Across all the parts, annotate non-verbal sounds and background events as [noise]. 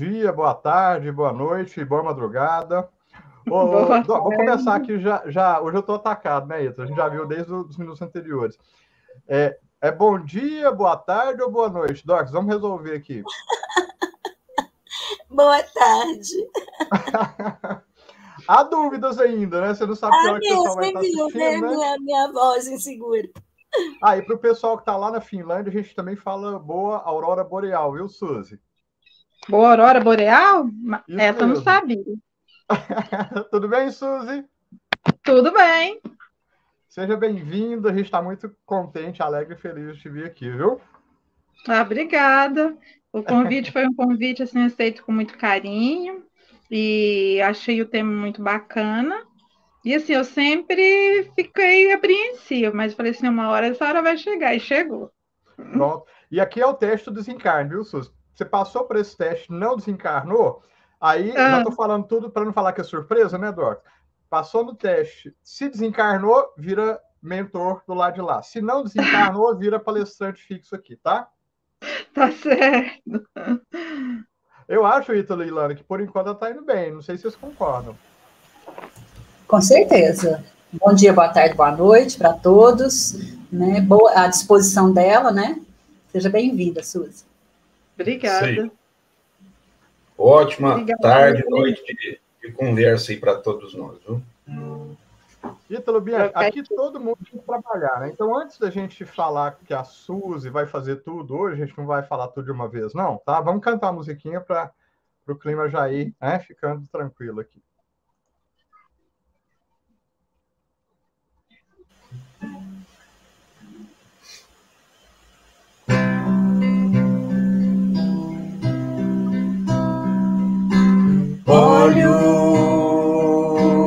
dia, boa tarde, boa noite, boa madrugada. [laughs] Ô, boa vou começar aqui já, já. Hoje eu estou atacado, né, Ita? A gente já viu desde os minutos anteriores. É, é bom dia, boa tarde ou boa noite? Docs, vamos resolver aqui. [laughs] boa tarde. [laughs] Há dúvidas ainda, né? Você não sabe que hora que o pessoal vai estar assistindo, né? Minha, minha voz insegura. Ah, e para o pessoal que está lá na Finlândia, a gente também fala boa aurora boreal, viu, Suzy? Boa aurora boreal? Isso Essa eu não sabia. [laughs] Tudo bem, Suzy? Tudo bem. Seja bem-vindo, a gente está muito contente, alegre e feliz de te vir aqui, viu? Ah, obrigada. O convite foi um convite assim, aceito com muito carinho e achei o tema muito bacana. E assim, eu sempre fiquei apreensiva, mas falei assim, uma hora essa hora vai chegar, e chegou. Pronto. E aqui é o teste do desencarne, viu, Sus? Você passou por esse teste, não desencarnou, aí ah. já estou falando tudo para não falar que é surpresa, né, Doc? Passou no teste, se desencarnou, vira mentor do lado de lá. Se não desencarnou, [laughs] vira palestrante fixo aqui, tá? Tá certo. Eu acho, Ítalo e Ilana, que por enquanto ela está indo bem. Não sei se vocês concordam. Com certeza. Bom dia, boa tarde, boa noite para todos. Né? Boa, à disposição dela, né? Seja bem-vinda, Suzy. Obrigada. Ótima Obrigada. tarde, noite de, de conversa aí para todos nós. Viu? Ítalo, Bianca, aqui todo mundo tem que trabalhar, né? Então, antes da gente falar que a Suzy vai fazer tudo hoje, a gente não vai falar tudo de uma vez, não, tá? Vamos cantar a musiquinha para o clima já ir né? ficando tranquilo aqui. Olho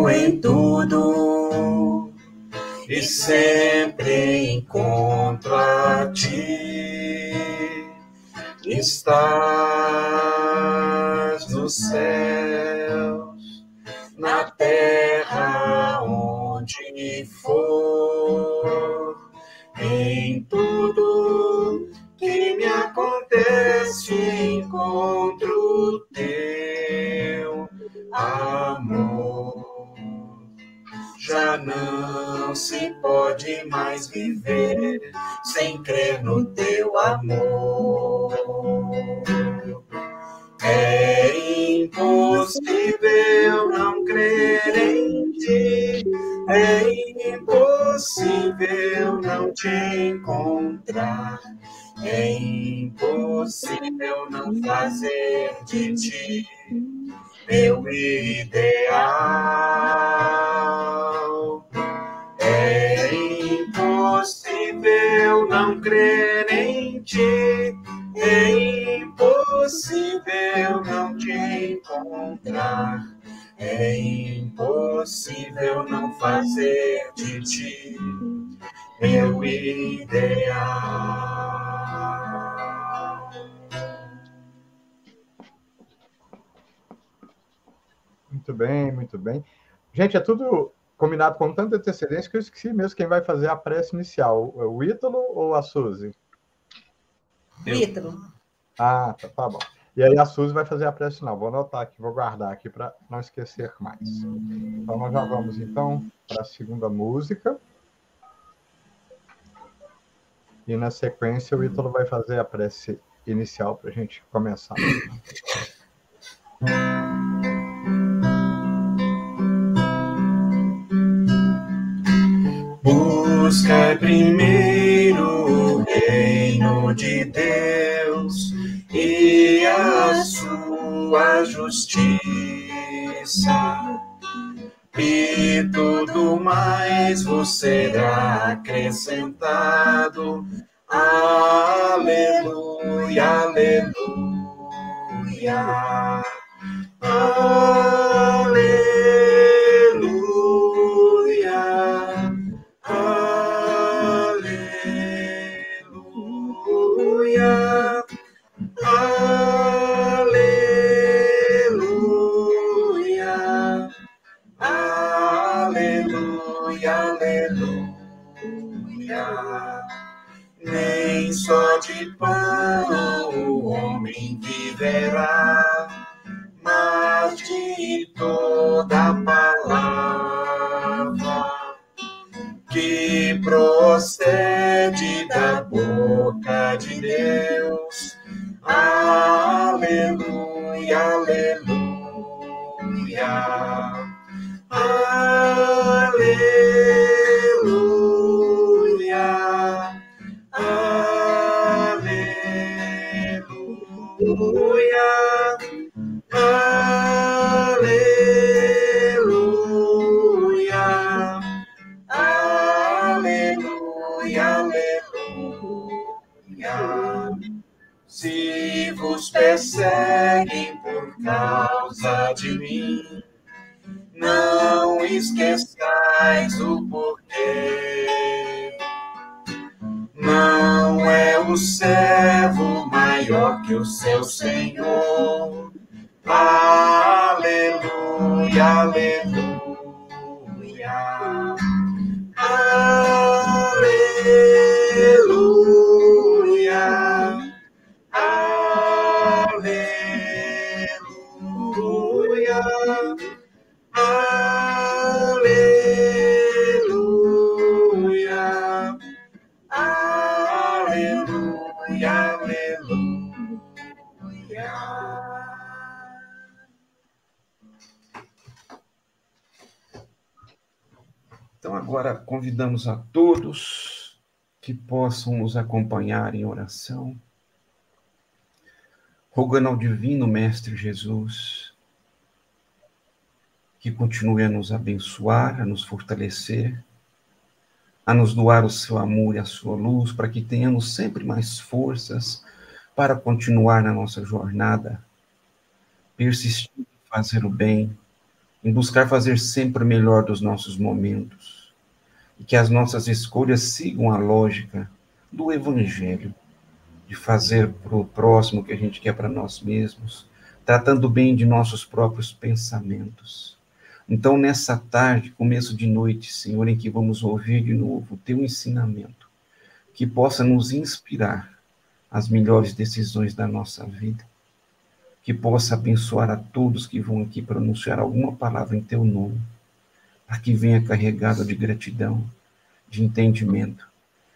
em tudo e sempre encontro a ti. Estás nos céus, na terra É impossível não fazer de ti meu ideal. É impossível não crer em ti. É impossível não te encontrar. É impossível não fazer de ti meu ideal. Muito bem, muito bem. Gente, é tudo combinado com tanta antecedência que eu esqueci mesmo quem vai fazer a prece inicial. O Ítalo ou a Suzy? Ítalo. Ah, tá, tá bom. E aí a Suzy vai fazer a prece final. Vou anotar aqui, vou guardar aqui para não esquecer mais. Então nós já vamos então para a segunda música. E na sequência o Ítalo vai fazer a prece inicial para a gente começar. Busca primeiro o reino de Deus e a sua justiça e tudo mais vos será acrescentado. Aleluia, aleluia. Aleluia. De pão o homem viverá, de toda palavra que procede da boca de Deus. Aleluia, aleluia. Aleluia. Causa de mim, não esqueçais o porquê. Não é o servo maior que o seu Senhor. Aleluia, aleluia. Então, agora convidamos a todos que possam nos acompanhar em oração, rogando ao Divino Mestre Jesus que continue a nos abençoar, a nos fortalecer, a nos doar o seu amor e a sua luz, para que tenhamos sempre mais forças para continuar na nossa jornada, persistindo em fazer o bem, em buscar fazer sempre o melhor dos nossos momentos, e que as nossas escolhas sigam a lógica do Evangelho, de fazer para o próximo o que a gente quer para nós mesmos, tratando bem de nossos próprios pensamentos. Então, nessa tarde, começo de noite, Senhor, em que vamos ouvir de novo o teu ensinamento, que possa nos inspirar as melhores decisões da nossa vida, que possa abençoar a todos que vão aqui pronunciar alguma palavra em teu nome, para que venha carregado de gratidão, de entendimento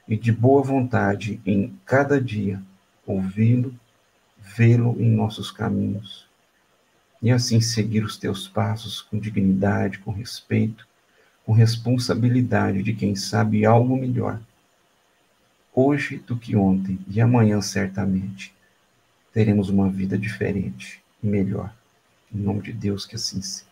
e de boa vontade em cada dia ouvi-lo, vê-lo em nossos caminhos. E assim seguir os teus passos com dignidade, com respeito, com responsabilidade de quem sabe algo melhor, hoje do que ontem e amanhã certamente teremos uma vida diferente e melhor. Em nome de Deus, que assim seja.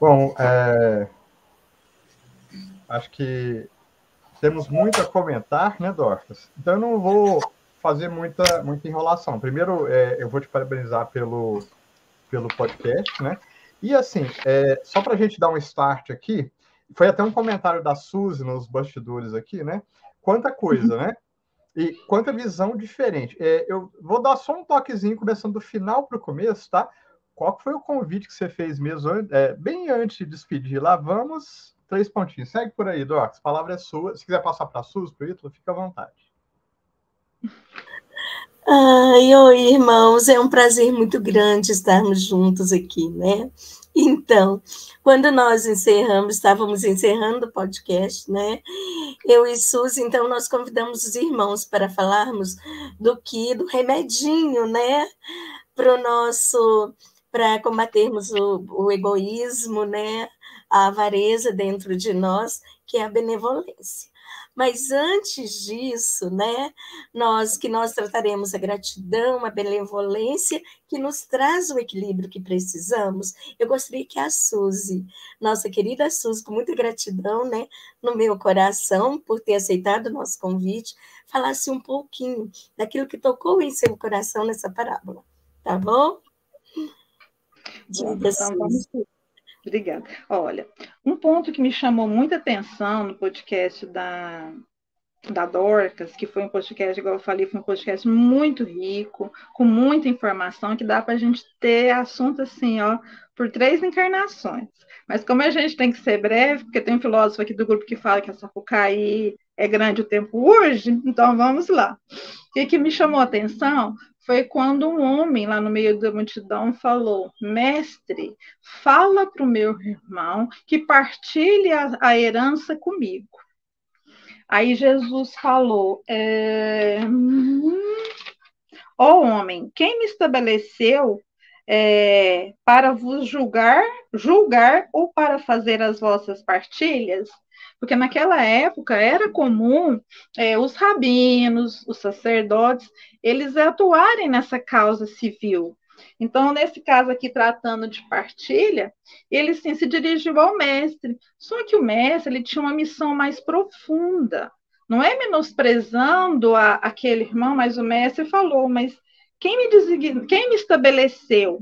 Bom, é... acho que temos muito a comentar, né, Dorcas? Então eu não vou fazer muita, muita enrolação. Primeiro, é, eu vou te parabenizar pelo, pelo podcast, né? E assim, é, só para a gente dar um start aqui, foi até um comentário da Suzy nos bastidores aqui, né? Quanta coisa, né? E quanta visão diferente. É, eu vou dar só um toquezinho, começando do final para o começo, tá? Qual foi o convite que você fez mesmo, é, bem antes de despedir? Lá vamos Três pontinhos. Segue por aí, Docs. A palavra é sua. Se quiser passar para a Sus, para o Ítalo, fica à vontade. Ai, oi, irmãos, é um prazer muito grande estarmos juntos aqui, né? Então, quando nós encerramos, estávamos encerrando o podcast, né? Eu e Suzy, então nós convidamos os irmãos para falarmos do que, do remedinho, né? Para o nosso, para combatermos o, o egoísmo, né? a avareza dentro de nós, que é a benevolência. Mas antes disso, né, nós que nós trataremos a gratidão, a benevolência que nos traz o equilíbrio que precisamos. Eu gostaria que a Suzy, nossa querida Suzy, com muita gratidão, né, no meu coração por ter aceitado o nosso convite, falasse um pouquinho daquilo que tocou em seu coração nessa parábola. Tá bom? Diga, então, vamos Obrigada. Olha, um ponto que me chamou muita atenção no podcast da, da Dorcas, que foi um podcast, igual eu falei, foi um podcast muito rico, com muita informação, que dá para a gente ter assunto assim, ó, por três encarnações. Mas como a gente tem que ser breve, porque tem um filósofo aqui do grupo que fala que a Sapucaí é grande o tempo urge, então vamos lá. que, que me chamou a atenção foi quando um homem lá no meio da multidão falou: Mestre, fala para o meu irmão que partilhe a, a, herança comigo. Aí Jesus falou: é, hum, Ó oh, homem, quem me estabeleceu é, para vos julgar, julgar ou para fazer as vossas partilhas? Porque naquela época era comum é, os rabinos, os sacerdotes, eles atuarem nessa causa civil. Então, nesse caso aqui, tratando de partilha, ele sim se dirigiu ao mestre. Só que o mestre ele tinha uma missão mais profunda. Não é menosprezando a, aquele irmão, mas o mestre falou, mas quem me, quem me estabeleceu?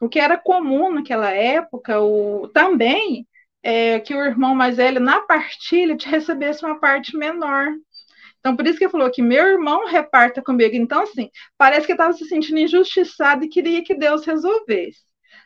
O que era comum naquela época, o... também é, que o irmão mais velho, na partilha, te recebesse uma parte menor. Então, por isso que ele falou que meu irmão reparta comigo. Então, assim, parece que estava se sentindo injustiçado e queria que Deus resolvesse.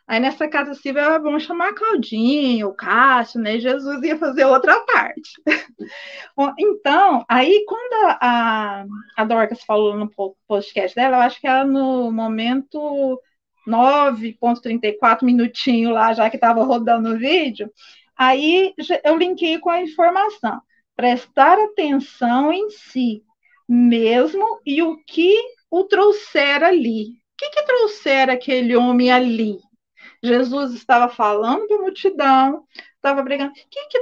Aí, nessa casa civil, é bom chamar Claudinho, Cássio, né? Jesus ia fazer outra parte. [laughs] então, aí, quando a, a, Dorcas falou no podcast dela, eu acho que era no momento 9.34 minutinho lá, já que estava rodando o vídeo, Aí eu linkei com a informação. Prestar atenção em si mesmo e o que o trouxer ali. O que, que aquele homem ali? Jesus estava falando para a multidão, estava brigando. O que, que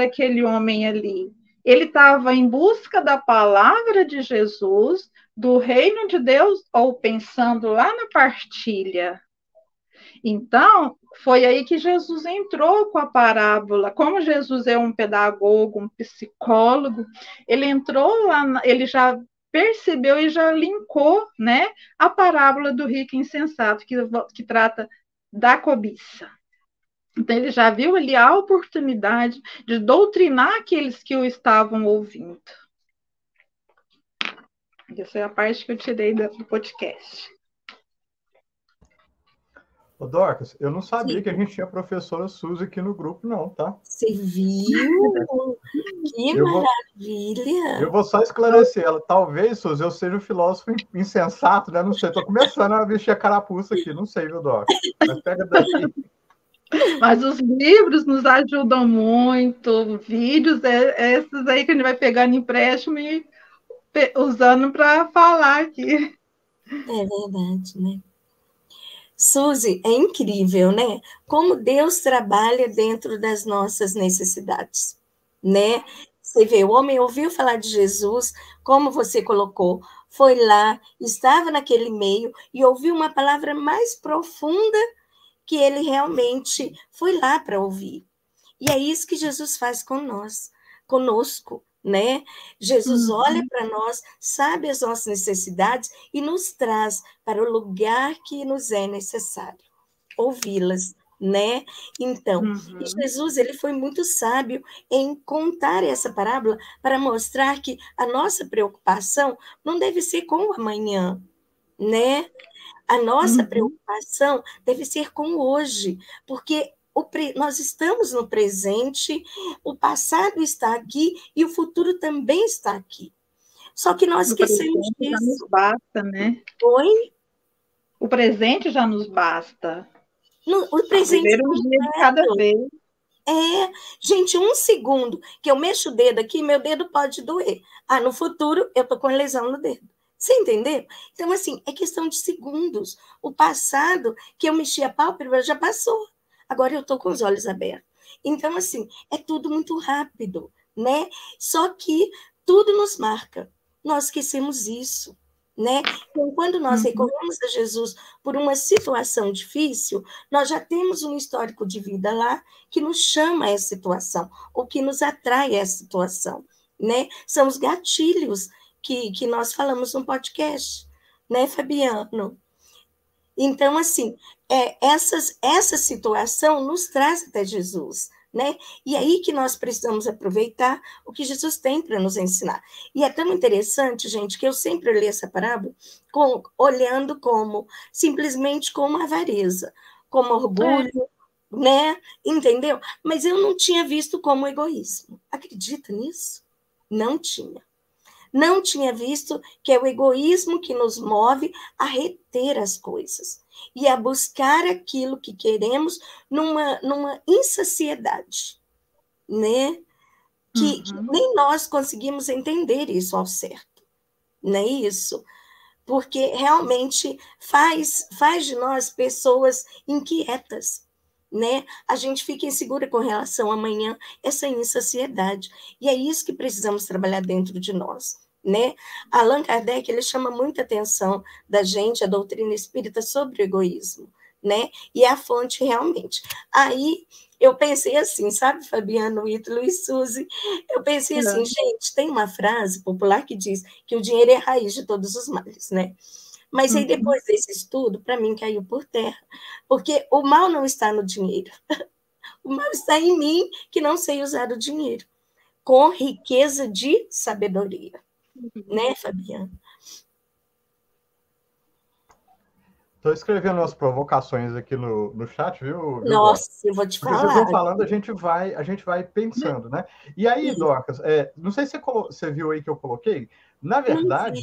aquele homem ali? Ele estava em busca da palavra de Jesus, do reino de Deus, ou pensando lá na partilha? Então, foi aí que Jesus entrou com a parábola. Como Jesus é um pedagogo, um psicólogo, ele entrou lá, ele já percebeu e já linkou, né, a parábola do rico insensato que, que trata da cobiça. Então ele já viu ali a oportunidade de doutrinar aqueles que o estavam ouvindo. Essa é a parte que eu tirei do podcast. Ô, Dorcas, eu não sabia Sim. que a gente tinha a professora Suzy aqui no grupo, não, tá? Você viu? que eu maravilha! Vou, eu vou só esclarecer ela. Talvez, Suzy, eu seja um filósofo insensato, né? Não sei, tô começando a vestir a carapuça aqui, não sei, viu, Dorcas? Mas pega daí. Mas os livros nos ajudam muito, vídeos, é, esses aí que a gente vai pegar no empréstimo e usando para falar aqui. É verdade, né? Suzy, é incrível, né? Como Deus trabalha dentro das nossas necessidades, né? Você vê, o homem ouviu falar de Jesus, como você colocou, foi lá, estava naquele meio e ouviu uma palavra mais profunda que ele realmente foi lá para ouvir. E é isso que Jesus faz com nós, conosco né? Jesus uhum. olha para nós, sabe as nossas necessidades e nos traz para o lugar que nos é necessário ouvi-las, né? Então, uhum. Jesus ele foi muito sábio em contar essa parábola para mostrar que a nossa preocupação não deve ser com o amanhã, né? A nossa uhum. preocupação deve ser com hoje, porque pre... nós estamos no presente, o passado está aqui e o futuro também está aqui. Só que nós esquecemos disso. Já nos basta, né? Oi? O presente já nos basta. No, o presente. Viver um dia de cada vez. É, gente, um segundo que eu mexo o dedo aqui, meu dedo pode doer. Ah, no futuro eu tô com lesão no dedo. Você entendeu? Então, assim, é questão de segundos. O passado que eu mexi a pálpebra já passou agora eu estou com os olhos abertos. Então, assim, é tudo muito rápido, né? Só que tudo nos marca. Nós esquecemos isso, né? Então, quando nós uhum. recorremos a Jesus por uma situação difícil, nós já temos um histórico de vida lá que nos chama a essa situação, ou que nos atrai a essa situação, né? São os gatilhos que, que nós falamos no podcast, né, Fabiano? Então, assim, é, essas, essa situação nos traz até Jesus, né? E aí que nós precisamos aproveitar o que Jesus tem para nos ensinar. E é tão interessante, gente, que eu sempre li essa parábola com, olhando como simplesmente como avareza, como orgulho, é. né? Entendeu? Mas eu não tinha visto como egoísmo. Acredita nisso? Não tinha. Não tinha visto que é o egoísmo que nos move a reter as coisas e a buscar aquilo que queremos numa, numa insaciedade, né? Que, uhum. que nem nós conseguimos entender isso ao certo, não é isso? Porque realmente faz, faz de nós pessoas inquietas, né? A gente fica insegura com relação amanhã, essa insaciedade. E é isso que precisamos trabalhar dentro de nós né? Allan Kardec ele chama muita atenção da gente, a doutrina espírita, sobre o egoísmo, né? E é a fonte realmente. Aí eu pensei assim, sabe, Fabiano, Ítalo e Suzy? Eu pensei assim, Não. gente, tem uma frase popular que diz que o dinheiro é a raiz de todos os males, né? Mas aí, uhum. depois desse estudo, para mim caiu por terra, porque o mal não está no dinheiro. O mal está em mim, que não sei usar o dinheiro, com riqueza de sabedoria né, Fabiana? Estou escrevendo umas provocações aqui no, no chat, viu? Nossa, eu vou te falar. Porque vocês vão falando, a gente vai, a gente vai pensando, né? E aí, Sim. Dorcas, é, não sei se você, viu aí que eu coloquei, na verdade,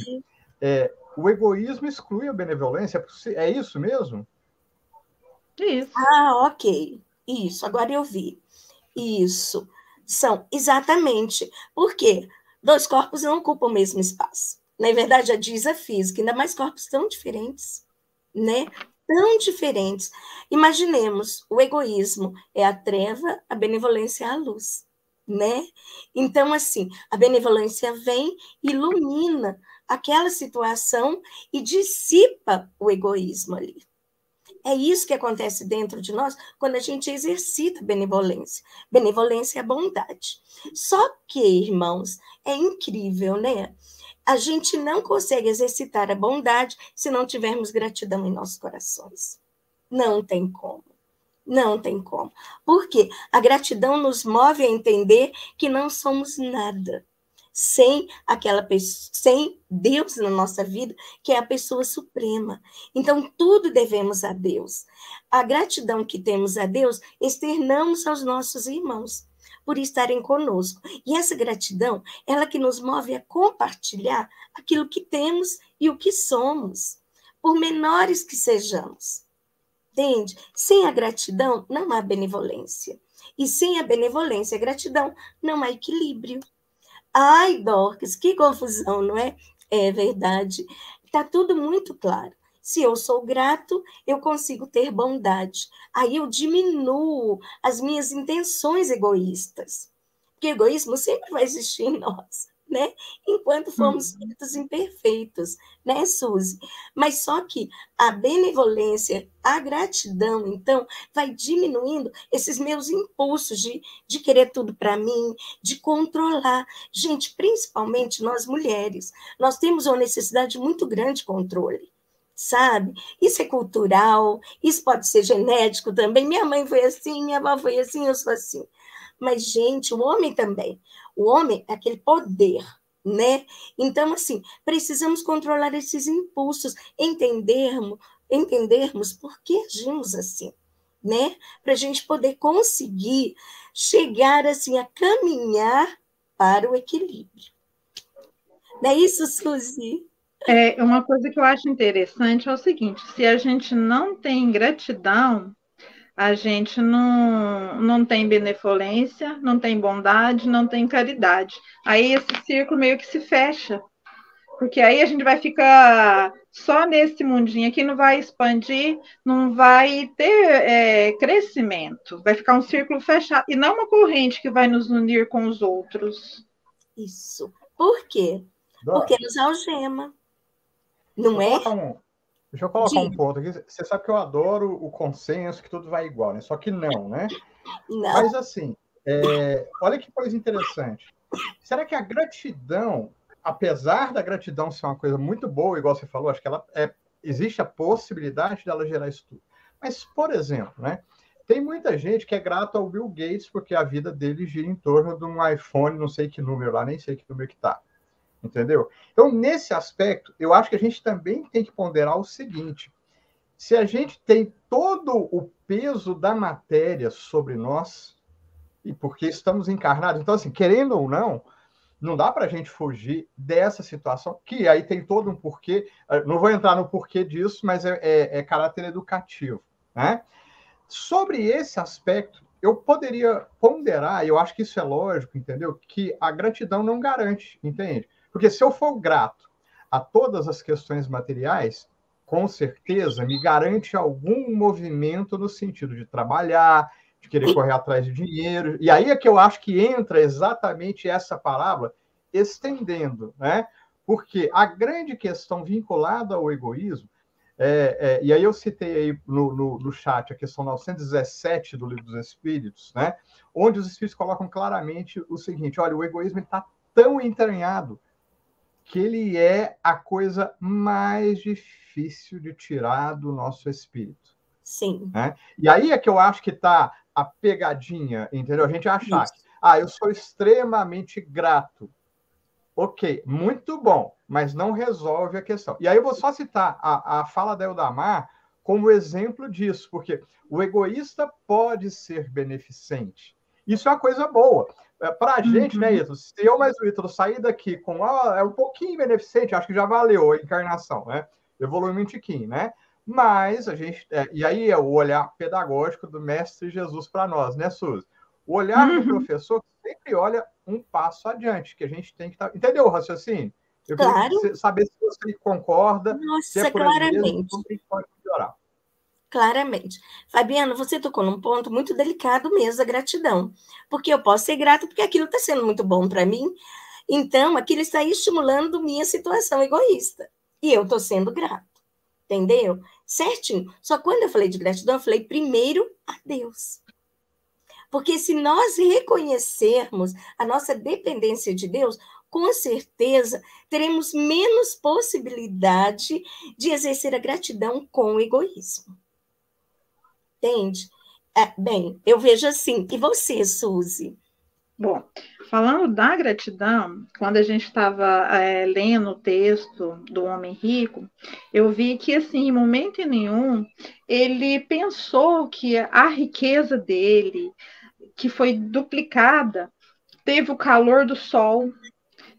é, o egoísmo exclui a benevolência, é isso mesmo? Isso. Ah, ok. Isso, agora eu vi. Isso. São, exatamente. Por quê? Dois corpos não ocupam o mesmo espaço. Na verdade, a diz a física, ainda mais corpos tão diferentes, né? Tão diferentes. Imaginemos, o egoísmo é a treva, a benevolência é a luz, né? Então, assim, a benevolência vem, ilumina aquela situação e dissipa o egoísmo ali. É isso que acontece dentro de nós quando a gente exercita benevolência. Benevolência é bondade. Só que, irmãos, é incrível, né? A gente não consegue exercitar a bondade se não tivermos gratidão em nossos corações. Não tem como. Não tem como. Porque a gratidão nos move a entender que não somos nada sem aquela pessoa, sem Deus na nossa vida, que é a pessoa suprema. Então, tudo devemos a Deus. A gratidão que temos a Deus, externamos aos nossos irmãos por estarem conosco. E essa gratidão, ela que nos move a compartilhar aquilo que temos e o que somos, por menores que sejamos. Entende? Sem a gratidão, não há benevolência. E sem a benevolência e a gratidão, não há equilíbrio. Ai, Dorcas, que confusão, não é? É verdade. Está tudo muito claro. Se eu sou grato, eu consigo ter bondade. Aí eu diminuo as minhas intenções egoístas. Porque egoísmo sempre vai existir em nós né? Enquanto fomos uhum. feitos imperfeitos, né, Suzy? Mas só que a benevolência, a gratidão, então, vai diminuindo esses meus impulsos de, de querer tudo para mim, de controlar. Gente, principalmente nós mulheres, nós temos uma necessidade muito grande de controle sabe? Isso é cultural, isso pode ser genético também. Minha mãe foi assim, minha avó foi assim, eu sou assim. Mas, gente, o homem também. O homem é aquele poder, né? Então, assim, precisamos controlar esses impulsos, entendermos, entendermos por que agimos assim, né? Para a gente poder conseguir chegar assim a caminhar para o equilíbrio. Não é isso, Suzy? É, uma coisa que eu acho interessante é o seguinte: se a gente não tem gratidão, a gente não, não tem benevolência, não tem bondade, não tem caridade. Aí esse círculo meio que se fecha, porque aí a gente vai ficar só nesse mundinho aqui, não vai expandir, não vai ter é, crescimento, vai ficar um círculo fechado, e não uma corrente que vai nos unir com os outros. Isso. Por quê? Porque nos algema. Não é? Deixa eu colocar um ponto aqui. Você sabe que eu adoro o consenso, que tudo vai igual, né? Só que não, né? Não. Mas assim, é... olha que coisa interessante. Será que a gratidão, apesar da gratidão ser uma coisa muito boa, igual você falou, acho que ela é... existe a possibilidade dela gerar isso tudo. Mas, por exemplo, né? Tem muita gente que é grato ao Bill Gates porque a vida dele gira em torno de um iPhone, não sei que número lá, nem sei que número que tá entendeu? Então, nesse aspecto, eu acho que a gente também tem que ponderar o seguinte: se a gente tem todo o peso da matéria sobre nós, e porque estamos encarnados, então, assim, querendo ou não, não dá para a gente fugir dessa situação, que aí tem todo um porquê. Eh, não vou entrar no porquê disso, mas é, é, é caráter educativo. Né? Sobre esse aspecto, eu poderia ponderar, eu acho que isso é lógico, entendeu? Que a gratidão não garante, entende? Porque se eu for grato a todas as questões materiais, com certeza me garante algum movimento no sentido de trabalhar, de querer correr atrás de dinheiro. E aí é que eu acho que entra exatamente essa palavra, estendendo, né? Porque a grande questão vinculada ao egoísmo, é, é, e aí eu citei aí no, no, no, chat a questão 917 do Livro dos Espíritos, né? Onde os Espíritos colocam claramente o seguinte: olha, o egoísmo está tão entranhado que ele é a coisa mais difícil de tirar do nosso espírito. Sim. Né? E aí é que eu acho que está a pegadinha, entendeu? A gente achar que, ah, eu sou extremamente grato. Ok, muito bom, mas não resolve a questão. E aí eu vou só citar a, a fala da Eldamar como exemplo disso, porque o egoísta pode ser beneficente. Isso é uma coisa boa. É, Para a gente, né, uhum. né, Ítalo? Se eu mais o Ítalo sair daqui com ah, é um pouquinho beneficente, acho que já valeu a encarnação, né? Evoluiu um tiquinho, né? Mas a gente. É, e aí é o olhar pedagógico do Mestre Jesus para nós, né, Suzy? O olhar uhum. do professor sempre olha um passo adiante, que a gente tem que estar. Tá... Entendeu o raciocínio? Eu claro. saber se você concorda. Nossa, se é claramente. Mesmo, como a gente pode melhorar claramente. Fabiana, você tocou num ponto muito delicado mesmo, a gratidão. Porque eu posso ser grata porque aquilo está sendo muito bom para mim, então aquilo está estimulando minha situação egoísta. E eu estou sendo grato. Entendeu? Certinho. Só quando eu falei de gratidão, eu falei primeiro a Deus. Porque se nós reconhecermos a nossa dependência de Deus, com certeza teremos menos possibilidade de exercer a gratidão com o egoísmo. Entende? É, bem, eu vejo assim. E você, Suzy? Bom, falando da gratidão, quando a gente estava é, lendo o texto do Homem Rico, eu vi que, assim, em momento nenhum, ele pensou que a riqueza dele, que foi duplicada, teve o calor do sol,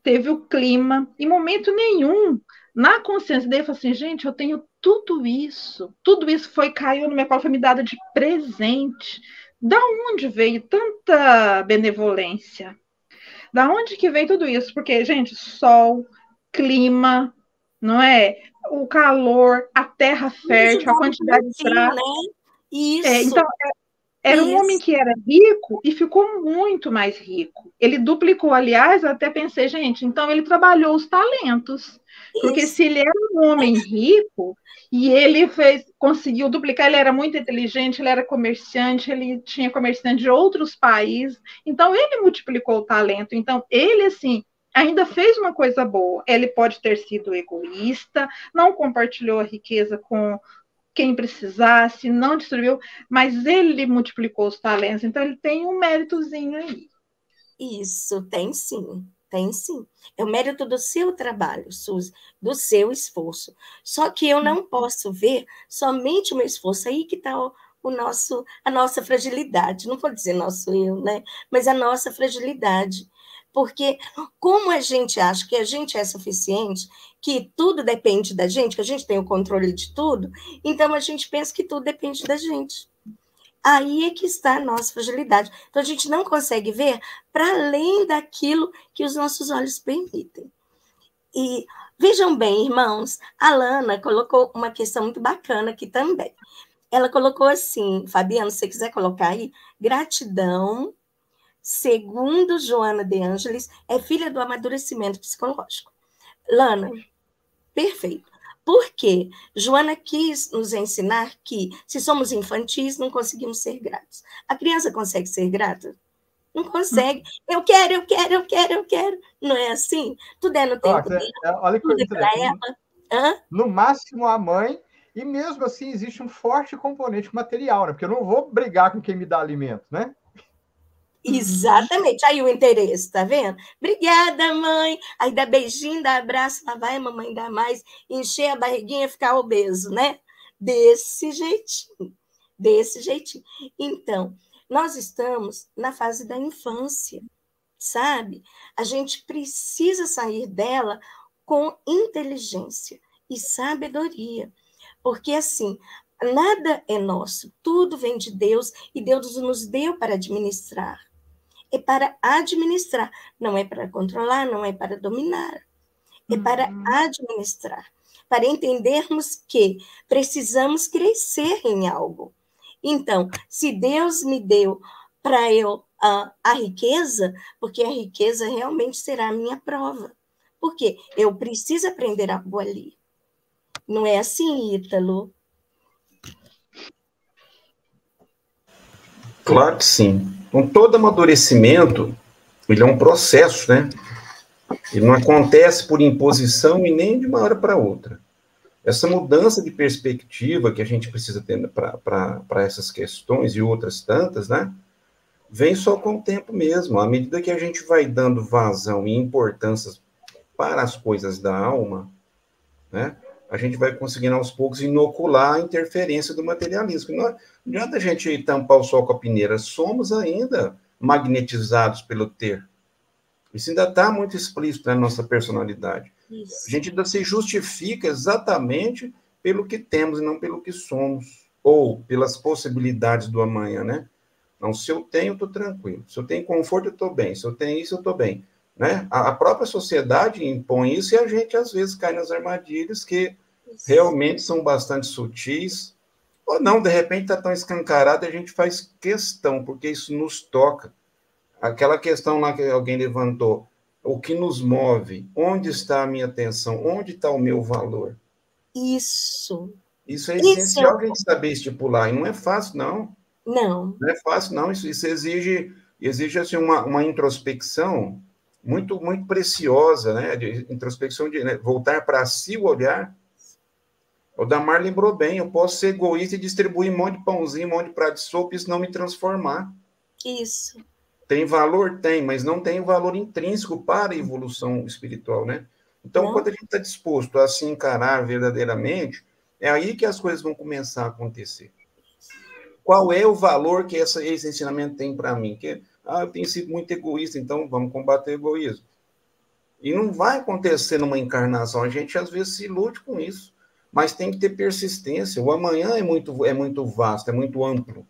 teve o clima, em momento nenhum, na consciência dele, falou assim, gente, eu tenho tudo isso, tudo isso foi caiu no meu colo, foi me dado de presente. Da onde veio tanta benevolência? Da onde que veio tudo isso? Porque, gente, sol, clima, não é? O calor, a terra fértil, a quantidade de. Né? Isso. É, então, era Isso. um homem que era rico e ficou muito mais rico. Ele duplicou, aliás, eu até pensei, gente, então ele trabalhou os talentos. Porque se ele era um homem rico e ele fez, conseguiu duplicar, ele era muito inteligente, ele era comerciante, ele tinha comerciante de outros países, então ele multiplicou o talento. Então, ele, assim, ainda fez uma coisa boa. Ele pode ter sido egoísta, não compartilhou a riqueza com quem precisasse, não distribuiu, mas ele multiplicou os talentos, então ele tem um méritozinho aí. Isso, tem sim. Tem sim. É o mérito do seu trabalho, Suzy, do seu esforço. Só que eu não posso ver somente o meu esforço. Aí que está o, o, nosso, a nossa fragilidade. Não vou dizer nosso eu, né? Mas a nossa fragilidade. Porque como a gente acha que a gente é suficiente, que tudo depende da gente, que a gente tem o controle de tudo, então a gente pensa que tudo depende da gente. Aí é que está a nossa fragilidade. Então a gente não consegue ver para além daquilo que os nossos olhos permitem. E vejam bem, irmãos, a Lana colocou uma questão muito bacana aqui também. Ela colocou assim, Fabiano, se você quiser colocar aí, gratidão, segundo Joana de Ângeles, é filha do amadurecimento psicológico. Lana, perfeito. Porque Joana quis nos ensinar que, se somos infantis, não conseguimos ser gratos. A criança consegue ser grata? Não consegue. Eu quero, eu quero, eu quero, eu quero. Não é assim? Tudo é no tempo dela. É, olha que coisa é ela. Hã? No máximo, a mãe. E mesmo assim, existe um forte componente material, né? Porque eu não vou brigar com quem me dá alimento, né? Exatamente. Aí o interesse, tá vendo? Obrigada, mãe. Aí dá beijinho, dá abraço, lá vai a mamãe dar mais, encher a barriguinha, ficar obeso, né? Desse jeitinho. Desse jeitinho. Então, nós estamos na fase da infância, sabe? A gente precisa sair dela com inteligência e sabedoria. Porque assim, nada é nosso, tudo vem de Deus e Deus nos deu para administrar. É para administrar, não é para controlar, não é para dominar. É uhum. para administrar, para entendermos que precisamos crescer em algo. Então, se Deus me deu para eu a, a riqueza, porque a riqueza realmente será a minha prova. Porque eu preciso aprender algo ali. Não é assim, Ítalo? Claro que sim. Com todo amadurecimento, ele é um processo, né? Ele não acontece por imposição e nem de uma hora para outra. Essa mudança de perspectiva que a gente precisa ter para essas questões e outras tantas, né? Vem só com o tempo mesmo. À medida que a gente vai dando vazão e importância para as coisas da alma, né? A gente vai conseguindo aos poucos inocular a interferência do materialismo. Não, adianta a gente tampar o sol com a peneira, somos ainda magnetizados pelo ter. Isso ainda está muito explícito na nossa personalidade. Isso. A gente ainda se justifica exatamente pelo que temos e não pelo que somos, ou pelas possibilidades do amanhã, né? Não, se eu tenho, estou tranquilo. Se eu tenho conforto, eu estou bem. Se eu tenho isso, eu estou bem. Né? A, a própria sociedade impõe isso e a gente, às vezes, cai nas armadilhas que realmente são bastante sutis, ou não, de repente está tão escancarado, a gente faz questão, porque isso nos toca. Aquela questão lá que alguém levantou, o que nos move, onde está a minha atenção, onde está o meu valor? Isso. Isso é essencial isso. a gente saber estipular, e não é fácil, não. Não. Não é fácil, não. Isso, isso exige, exige assim, uma, uma introspecção muito, muito preciosa, né? De introspecção de né? voltar para si o olhar o Damar lembrou bem, eu posso ser egoísta e distribuir um monte de pãozinho, um monte de prato de sopa, isso não me transformar. Isso. Tem valor? Tem, mas não tem valor intrínseco para a evolução espiritual, né? Então, não. quando a gente está disposto a se encarar verdadeiramente, é aí que as coisas vão começar a acontecer. Qual é o valor que essa, esse ensinamento tem para mim? Que, ah, eu tenho sido muito egoísta, então vamos combater o egoísmo. E não vai acontecer numa encarnação, a gente às vezes se ilude com isso mas tem que ter persistência. O amanhã é muito, é muito vasto, é muito amplo.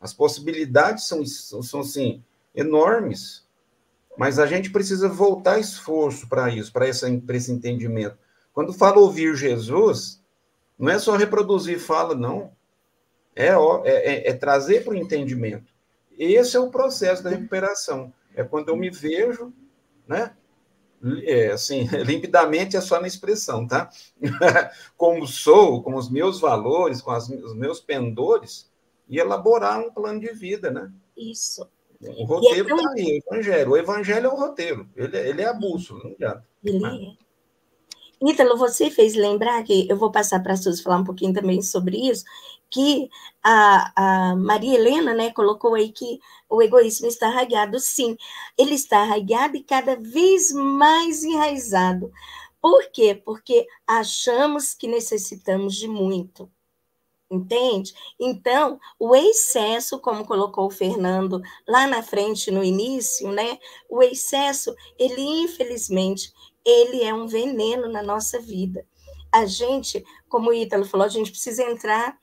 As possibilidades são, são assim, enormes. Mas a gente precisa voltar esforço para isso, para esse, esse entendimento. Quando fala ouvir Jesus, não é só reproduzir fala, não. É, é, é, é trazer para o entendimento. Esse é o processo da recuperação. É quando eu me vejo, né? É, assim, [laughs] limpidamente é só na expressão, tá? [laughs] como sou, com os meus valores, com as, os meus pendores, e elaborar um plano de vida, né? Isso. O roteiro está é aí, o evangelho. O evangelho é o roteiro, ele, ele é a bússola, não adianta. Ele né? é. Ítalo, você fez lembrar que eu vou passar para a Suzy falar um pouquinho também sobre isso, que a, a Maria Helena né, colocou aí que o egoísmo está arraigado. Sim, ele está arraigado e cada vez mais enraizado. Por quê? Porque achamos que necessitamos de muito. Entende? Então, o excesso, como colocou o Fernando lá na frente no início, né? O excesso, ele infelizmente, ele é um veneno na nossa vida. A gente, como o Ítalo falou, a gente precisa entrar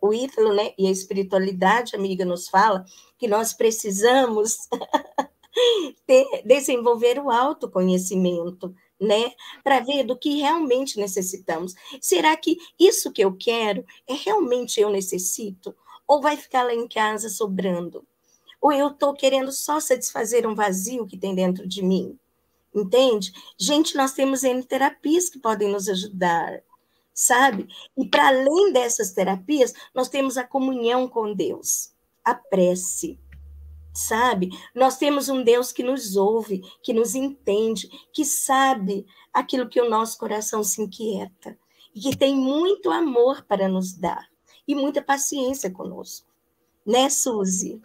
o Ítalo, né, e a espiritualidade, amiga, nos fala que nós precisamos [laughs] ter, desenvolver o autoconhecimento, né, para ver do que realmente necessitamos. Será que isso que eu quero é realmente eu necessito? Ou vai ficar lá em casa sobrando? Ou eu estou querendo só satisfazer um vazio que tem dentro de mim? entende? Gente, nós temos N terapias que podem nos ajudar, sabe? E para além dessas terapias, nós temos a comunhão com Deus, a prece, sabe? Nós temos um Deus que nos ouve, que nos entende, que sabe aquilo que o nosso coração se inquieta e que tem muito amor para nos dar e muita paciência conosco. Né, Suzy?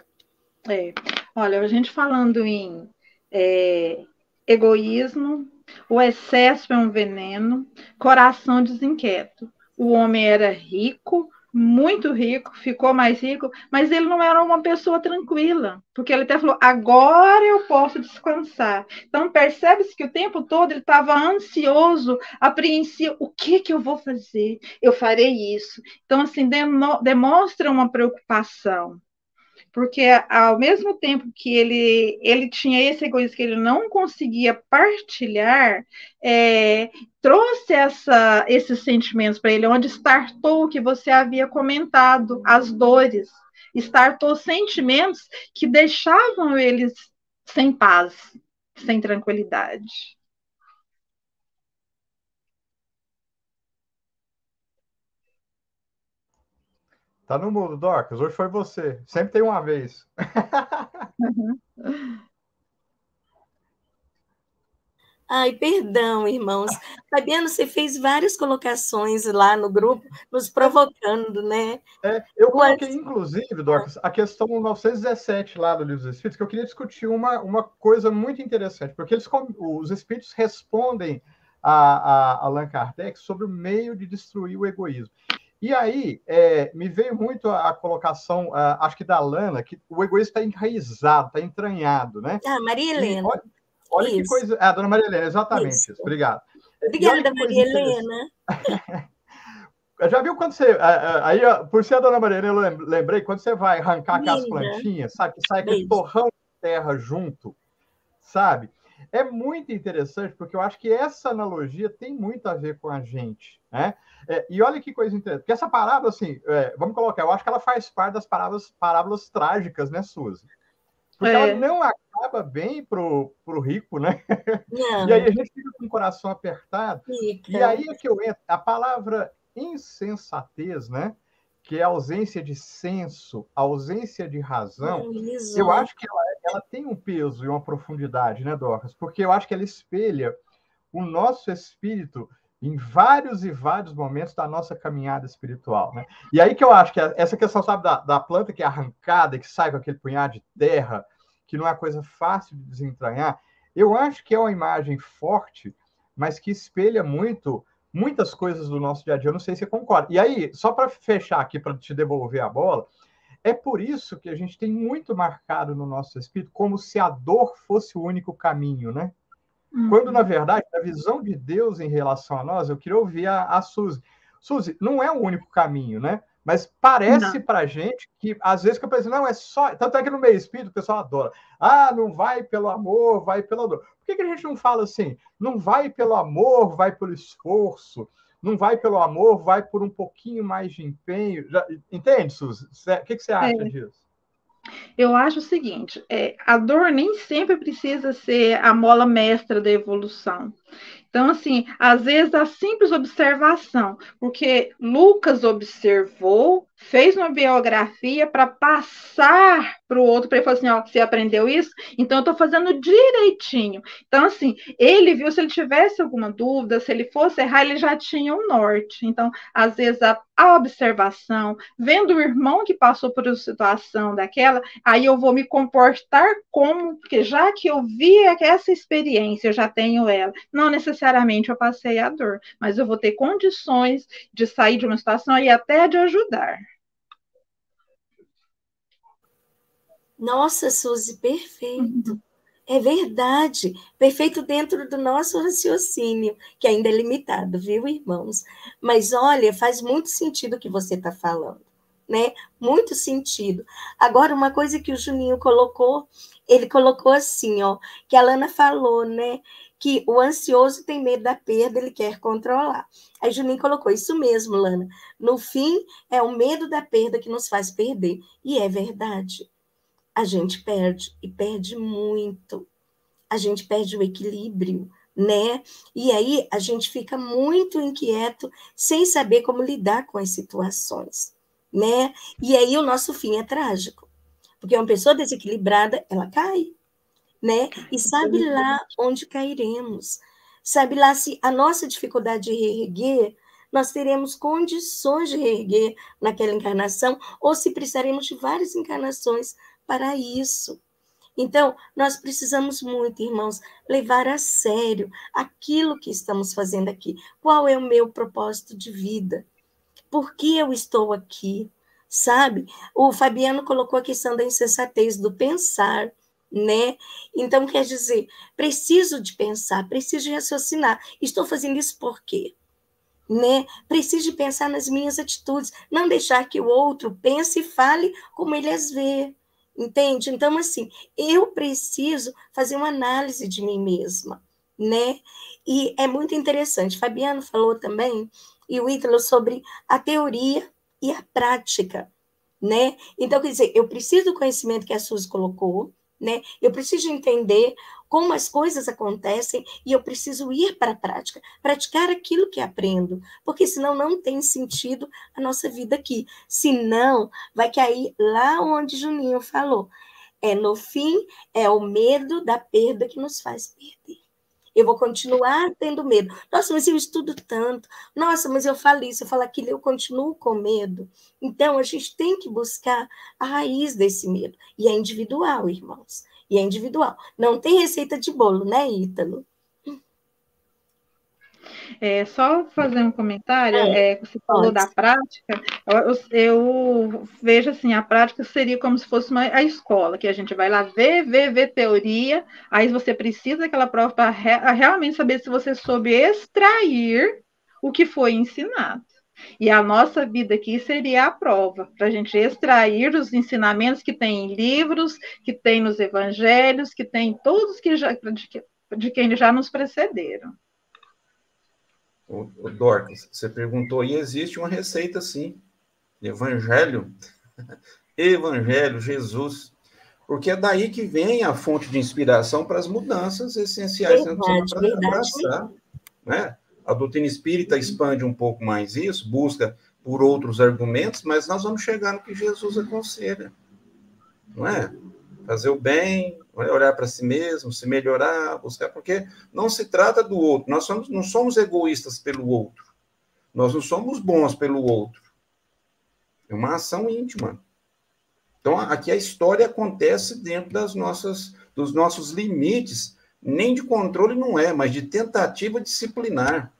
É. Olha, a gente falando em é, egoísmo, o excesso é um veneno, coração desinquieto. O homem era rico, muito rico, ficou mais rico, mas ele não era uma pessoa tranquila, porque ele até falou: agora eu posso descansar. Então percebe-se que o tempo todo ele estava ansioso, apreensivo: o que que eu vou fazer? Eu farei isso. Então assim demonstra uma preocupação porque ao mesmo tempo que ele, ele tinha esse egoísmo que ele não conseguia partilhar, é, trouxe essa, esses sentimentos para ele, onde startou o que você havia comentado, as dores, startou sentimentos que deixavam eles sem paz, sem tranquilidade. Tá no mudo, Dorcas. Hoje foi você. Sempre tem uma vez. [laughs] Ai, perdão, irmãos. Fabiano, você fez várias colocações lá no grupo, nos provocando, né? É, eu coloquei, inclusive, Dorcas, a questão 917 lá do Livro dos Espíritos, que eu queria discutir uma, uma coisa muito interessante, porque eles, os Espíritos respondem a, a Allan Kardec sobre o meio de destruir o egoísmo. E aí, é, me veio muito a, a colocação, uh, acho que da Lana, que o egoísmo está enraizado, está entranhado, né? Ah, Maria Helena. olha, olha que coisa. Ah, dona Maria Helena, exatamente isso. isso. Obrigado. Obrigada, Maria Helena. [laughs] Já viu quando você. Aí, por ser a dona Maria Helena, eu lembrei, quando você vai arrancar aquelas plantinhas, sabe? Que sai aquele torrão de terra junto, sabe? É muito interessante, porque eu acho que essa analogia tem muito a ver com a gente, né? É, e olha que coisa interessante, porque essa parábola, assim, é, vamos colocar, eu acho que ela faz parte das parábolas, parábolas trágicas, né, Suzy? Porque é. ela não acaba bem pro, pro rico, né? Não. [laughs] E aí a gente fica com o coração apertado. Fica. E aí é que eu entro, a palavra insensatez, né? Que é ausência de senso, ausência de razão, eu acho que ela, ela tem um peso e uma profundidade, né, Dorcas? Porque eu acho que ela espelha o nosso espírito em vários e vários momentos da nossa caminhada espiritual. Né? E aí que eu acho que essa questão, sabe, da, da planta que é arrancada, que sai com aquele punhado de terra, que não é coisa fácil de desentranhar, eu acho que é uma imagem forte, mas que espelha muito muitas coisas do nosso dia a dia. Eu não sei se você concorda. E aí, só para fechar aqui, para te devolver a bola, é por isso que a gente tem muito marcado no nosso espírito como se a dor fosse o único caminho, né? Quando, na uhum. verdade, a visão de Deus em relação a nós, eu queria ouvir a, a Suzy. Suzy, não é o único caminho, né? Mas parece para a gente que, às vezes, que eu penso, não, é só. Tanto é que no meio espírito o pessoal adora. Ah, não vai pelo amor, vai pela dor. Por que, que a gente não fala assim? Não vai pelo amor, vai pelo esforço. Não vai pelo amor, vai por um pouquinho mais de empenho. Já, entende, Suzy? O que, que você acha é. disso? Eu acho o seguinte: é, a dor nem sempre precisa ser a mola mestra da evolução. Então, assim, às vezes a simples observação, porque Lucas observou, fez uma biografia para passar para o outro, para ele falar assim: ó, você aprendeu isso? Então eu estou fazendo direitinho. Então, assim, ele viu se ele tivesse alguma dúvida, se ele fosse errar, ele já tinha um norte. Então, às vezes, a, a observação, vendo o irmão que passou por uma situação daquela, aí eu vou me comportar como, porque já que eu vi essa experiência, eu já tenho ela. Não necessariamente eu passei a dor, mas eu vou ter condições de sair de uma situação e até de ajudar. Nossa, Suzy, perfeito. Uhum. É verdade. Perfeito dentro do nosso raciocínio, que ainda é limitado, viu, irmãos? Mas olha, faz muito sentido o que você está falando, né? Muito sentido. Agora, uma coisa que o Juninho colocou, ele colocou assim, ó, que a Lana falou, né? Que o ansioso tem medo da perda, ele quer controlar. Aí Juninho colocou isso mesmo, Lana. No fim, é o medo da perda que nos faz perder. E é verdade a gente perde e perde muito. A gente perde o equilíbrio, né? E aí a gente fica muito inquieto, sem saber como lidar com as situações, né? E aí o nosso fim é trágico, porque uma pessoa desequilibrada, ela cai, né? E sabe lá onde cairemos. Sabe lá se a nossa dificuldade de reerguer, nós teremos condições de reerguer naquela encarnação, ou se precisaremos de várias encarnações para isso. Então, nós precisamos muito, irmãos, levar a sério aquilo que estamos fazendo aqui. Qual é o meu propósito de vida? Por que eu estou aqui? Sabe? O Fabiano colocou a questão da insensatez, do pensar, né? Então, quer dizer, preciso de pensar, preciso de raciocinar. Estou fazendo isso por quê? Né? Preciso de pensar nas minhas atitudes, não deixar que o outro pense e fale como ele as vê. Entende? Então, assim, eu preciso fazer uma análise de mim mesma, né? E é muito interessante. Fabiano falou também, e o Ítalo, sobre a teoria e a prática, né? Então, quer dizer, eu preciso do conhecimento que a Suzy colocou, né? Eu preciso entender como as coisas acontecem e eu preciso ir para a prática, praticar aquilo que aprendo, porque senão não tem sentido a nossa vida aqui. Senão, vai cair lá onde Juninho falou. É no fim, é o medo da perda que nos faz perder. Eu vou continuar tendo medo. Nossa, mas eu estudo tanto. Nossa, mas eu falo isso, eu falo aquilo, eu continuo com medo. Então, a gente tem que buscar a raiz desse medo. E é individual, irmãos. E é individual. Não tem receita de bolo, né, Ítalo? É, só fazer um comentário, é, é você falou pode. da prática, eu, eu, vejo assim, a prática seria como se fosse uma, a escola, que a gente vai lá ver, ver, ver teoria, aí você precisa daquela prova para re, realmente saber se você soube extrair o que foi ensinado. E a nossa vida aqui seria a prova, para a gente extrair os ensinamentos que tem em livros, que tem nos evangelhos, que tem todos que já, de, de quem já nos precederam. O, o Dorcas, você perguntou, e existe uma receita sim, Evangelho, [laughs] Evangelho, Jesus, porque é daí que vem a fonte de inspiração para as mudanças essenciais verdade, para abraçar, né? A doutrina espírita expande um pouco mais isso, busca por outros argumentos, mas nós vamos chegar no que Jesus aconselha, não é? Fazer o bem, olhar para si mesmo, se melhorar, buscar, porque não se trata do outro. Nós somos, não somos egoístas pelo outro. Nós não somos bons pelo outro. É uma ação íntima. Então, aqui a história acontece dentro das nossas, dos nossos limites, nem de controle não é, mas de tentativa disciplinar.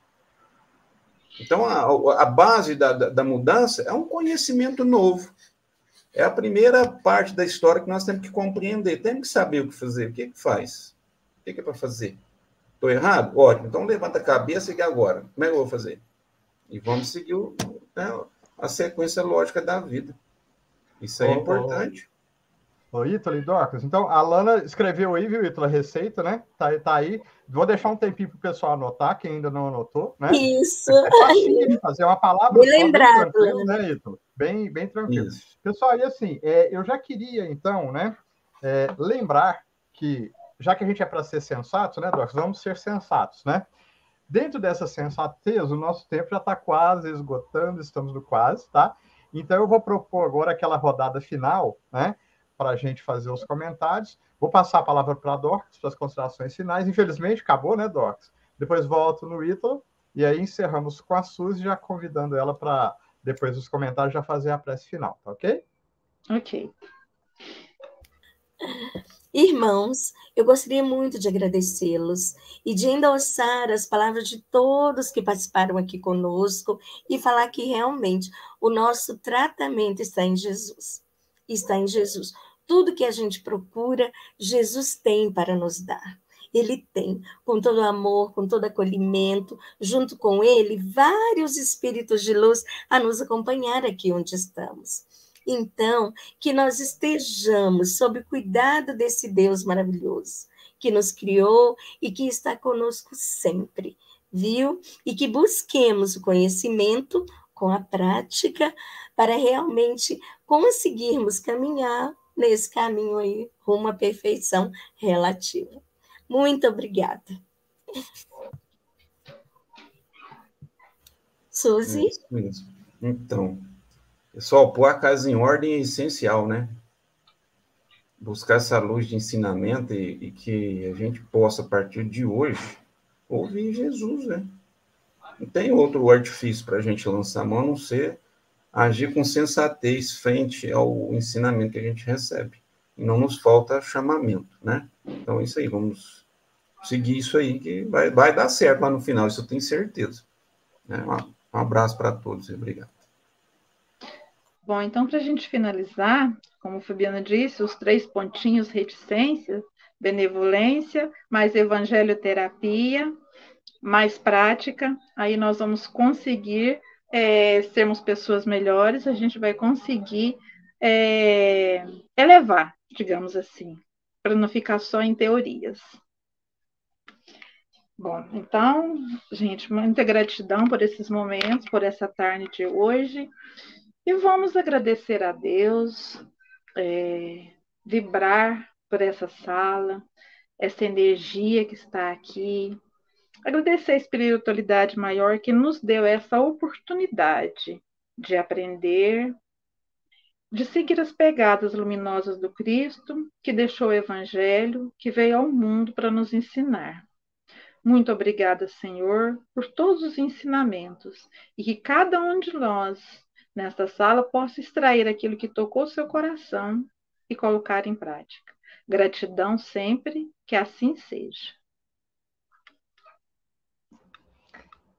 Então, a, a base da, da, da mudança é um conhecimento novo. É a primeira parte da história que nós temos que compreender. Temos que saber o que fazer. O que, que faz? O que, que é para fazer? Estou errado? Ótimo. Então levanta a cabeça e agora. Como é que eu vou fazer? E vamos seguir o, né, a sequência lógica da vida. Isso aí é importante. Ô, Ítalo e Dorcas, então a Lana escreveu aí, viu, Ítalo, a receita, né? Tá, tá aí. Vou deixar um tempinho para o pessoal anotar, quem ainda não anotou, né? Isso. É fazer uma palavra. Bem lembrado. Bem né, Ítalo? Bem, bem tranquilo. Isso. Pessoal, e assim, é, eu já queria, então, né, é, lembrar que, já que a gente é para ser sensato, né, Dorcas, vamos ser sensatos, né? Dentro dessa sensatez, o nosso tempo já está quase esgotando, estamos no quase, tá? Então, eu vou propor agora aquela rodada final, né? Para a gente fazer os comentários. Vou passar a palavra para a Dorcas, para as considerações finais. Infelizmente, acabou, né, Dorcas? Depois volto no Ítalo, e aí encerramos com a Suzy, já convidando ela para, depois dos comentários, já fazer a prece final, tá ok? Ok. Irmãos, eu gostaria muito de agradecê-los e de endossar as palavras de todos que participaram aqui conosco e falar que realmente o nosso tratamento está em Jesus está em Jesus. Tudo que a gente procura, Jesus tem para nos dar. Ele tem, com todo amor, com todo acolhimento, junto com ele, vários espíritos de luz a nos acompanhar aqui onde estamos. Então, que nós estejamos sob o cuidado desse Deus maravilhoso, que nos criou e que está conosco sempre, viu? E que busquemos o conhecimento com a prática para realmente conseguirmos caminhar nesse caminho aí rumo à perfeição relativa. Muito obrigada. Suzy? Isso. Então, pessoal, pôr a casa em ordem é essencial, né? Buscar essa luz de ensinamento e, e que a gente possa, a partir de hoje, ouvir Jesus, né? Não tem outro artifício para a gente lançar a mão a não ser agir com sensatez frente ao ensinamento que a gente recebe. E não nos falta chamamento, né? Então, é isso aí, vamos seguir isso aí, que vai, vai dar certo lá no final, isso eu tenho certeza. Né? Um, abraço para todos e obrigado. Bom, então, para a gente finalizar, como a Fabiana disse, os três pontinhos reticência, benevolência, mais evangelioterapia, mais prática, aí nós vamos conseguir é, sermos pessoas melhores, a gente vai conseguir é, elevar, digamos assim, para não ficar só em teorias. Bom, então, gente, muita gratidão por esses momentos, por essa tarde de hoje. E vamos agradecer a Deus, é, vibrar por essa sala, essa energia que está aqui. Agradecer a espiritualidade maior que nos deu essa oportunidade de aprender, de seguir as pegadas luminosas do Cristo, que deixou o Evangelho, que veio ao mundo para nos ensinar. Muito obrigada, Senhor, por todos os ensinamentos e que cada um de nós nesta sala possa extrair aquilo que tocou seu coração e colocar em prática. Gratidão sempre, que assim seja.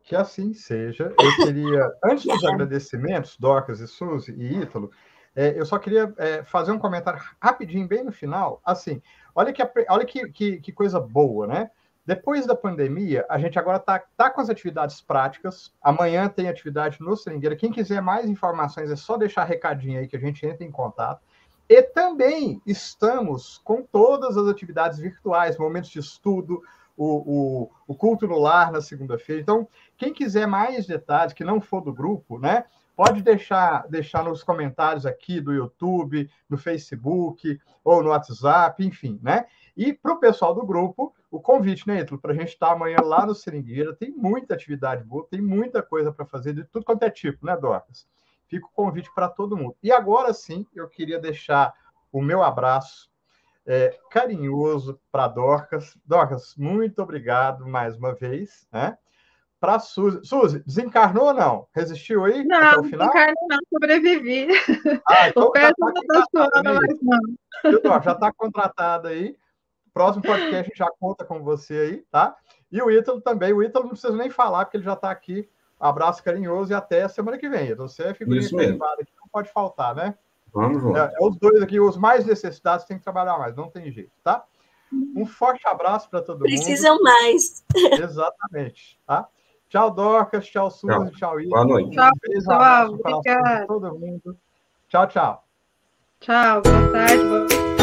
Que assim seja. Eu queria, [laughs] antes dos agradecimentos, Dorcas e Suzy e Ítalo, é, eu só queria é, fazer um comentário rapidinho, bem no final. Assim, olha que, olha que, que, que coisa boa, né? Depois da pandemia, a gente agora está tá com as atividades práticas. Amanhã tem atividade no Seringueira. Quem quiser mais informações, é só deixar recadinho aí que a gente entra em contato. E também estamos com todas as atividades virtuais, momentos de estudo, o, o, o culto no lar na segunda-feira. Então, quem quiser mais detalhes, que não for do grupo, né? Pode deixar, deixar nos comentários aqui do YouTube, no Facebook ou no WhatsApp, enfim, né? E para o pessoal do grupo, o convite, né, Ítalo, para a gente estar tá amanhã lá no Seringueira. Tem muita atividade boa, tem muita coisa para fazer, de tudo quanto é tipo, né, Dorcas? Fica o convite para todo mundo. E agora sim, eu queria deixar o meu abraço é, carinhoso para Dorcas. Dorcas, muito obrigado mais uma vez, né? Para Suzy. Suzy, desencarnou ou não? Resistiu aí não, até o final? Não, desencarnou não, sobrevivi. Ah, então o pé não está suando mais não. Já está contratada aí. Próximo podcast a gente já conta com você aí, tá? E o Ítalo também. O Ítalo não precisa nem falar, porque ele já está aqui. Abraço carinhoso e até semana que vem. Você é figurinha aqui, não pode faltar, né? Vamos, vamos. É, é, os dois aqui, os mais necessitados, tem que trabalhar mais, não tem jeito, tá? Um forte abraço para todo Precisam mundo. Precisam mais. [laughs] Exatamente, tá? Tchau, Dorcas, tchau, Suzy, tchau, tchau Boa noite. Tchau, pessoal. Obrigado. Todo mundo. Tchau, tchau. Tchau, boa tarde. Boa...